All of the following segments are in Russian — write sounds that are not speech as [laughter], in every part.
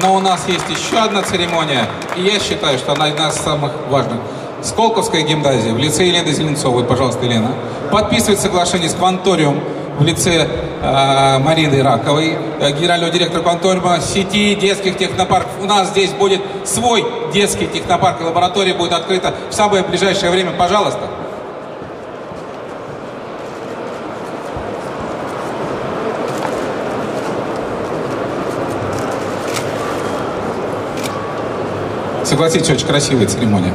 Но у нас есть еще одна церемония, и я считаю, что она одна из самых важных. Сколковская гимназия в лице Елены Зеленцовой, пожалуйста, Елена, подписывает соглашение с Кванториум в лице э, Марины Раковой, э, генерального директора Кванториума, сети детских технопарков. У нас здесь будет свой детский технопарк, и лаборатория будет открыта в самое ближайшее время. Пожалуйста. Согласитесь, очень красивая церемония.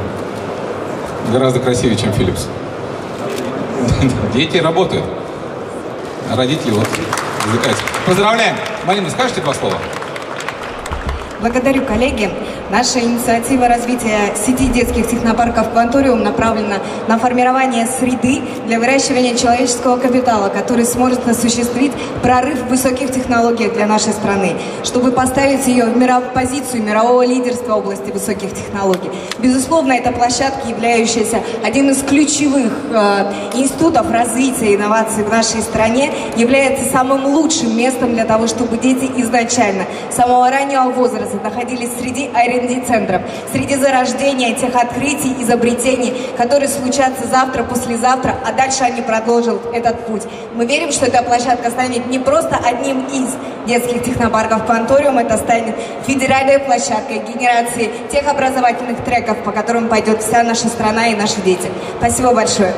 Гораздо красивее, чем Филлипс. [laughs] Дети работают. А родители вот развлекаются. Поздравляем! Марина, скажете два слова? Благодарю, коллеги. Наша инициатива развития сети детских технопарков «Кванториум» направлена на формирование среды для выращивания человеческого капитала, который сможет осуществить прорыв в высоких технологиях для нашей страны, чтобы поставить ее в миров... позицию мирового лидерства в области высоких технологий. Безусловно, эта площадка, являющаяся одним из ключевых э, институтов развития инноваций в нашей стране, является самым лучшим местом для того, чтобы дети изначально, с самого раннего возраста, находились среди аэродромов R&D-центров, среди зарождения тех открытий, изобретений, которые случатся завтра, послезавтра, а дальше они продолжат этот путь. Мы верим, что эта площадка станет не просто одним из детских технопарков Кванториум, это станет федеральной площадкой генерации тех образовательных треков, по которым пойдет вся наша страна и наши дети. Спасибо большое.